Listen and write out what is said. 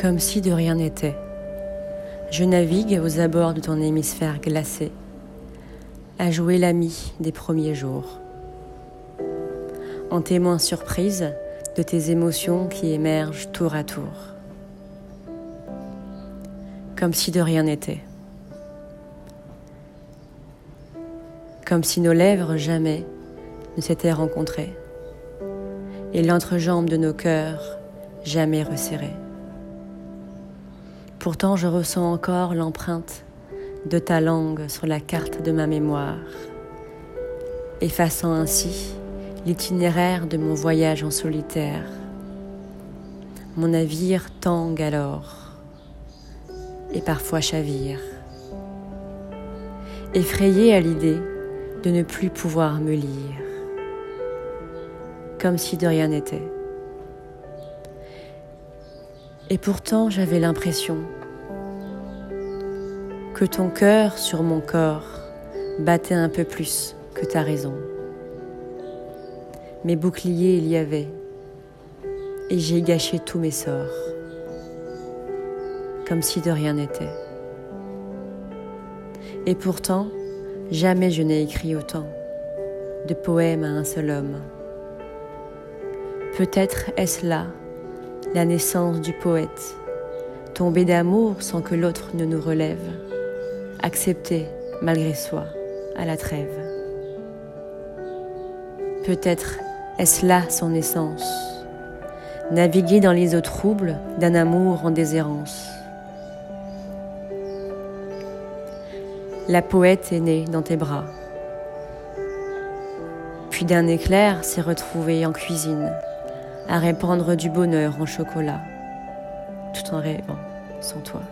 comme si de rien n'était. Je navigue aux abords de ton hémisphère glacé, à jouer l'ami des premiers jours. En témoin surprise de tes émotions qui émergent tour à tour. Comme si de rien n'était. Comme si nos lèvres jamais ne s'étaient rencontrées et l'entrejambe de nos cœurs jamais resserrées. Pourtant, je ressens encore l'empreinte de ta langue sur la carte de ma mémoire, effaçant ainsi l'itinéraire de mon voyage en solitaire. Mon navire tangue alors et parfois chavire, effrayé à l'idée de ne plus pouvoir me lire, comme si de rien n'était. Et pourtant j'avais l'impression que ton cœur sur mon corps battait un peu plus que ta raison. Mes boucliers il y avait, et j'ai gâché tous mes sorts, comme si de rien n'était. Et pourtant, jamais je n'ai écrit autant de poèmes à un seul homme. Peut-être est-ce là la naissance du poète, tomber d'amour sans que l'autre ne nous relève, accepter malgré soi à la trêve. Peut-être est-ce là son essence, naviguer dans les eaux troubles d'un amour en déshérence. La poète est née dans tes bras, puis d'un éclair s'est retrouvée en cuisine à répandre du bonheur en chocolat, tout en rêvant sans toi.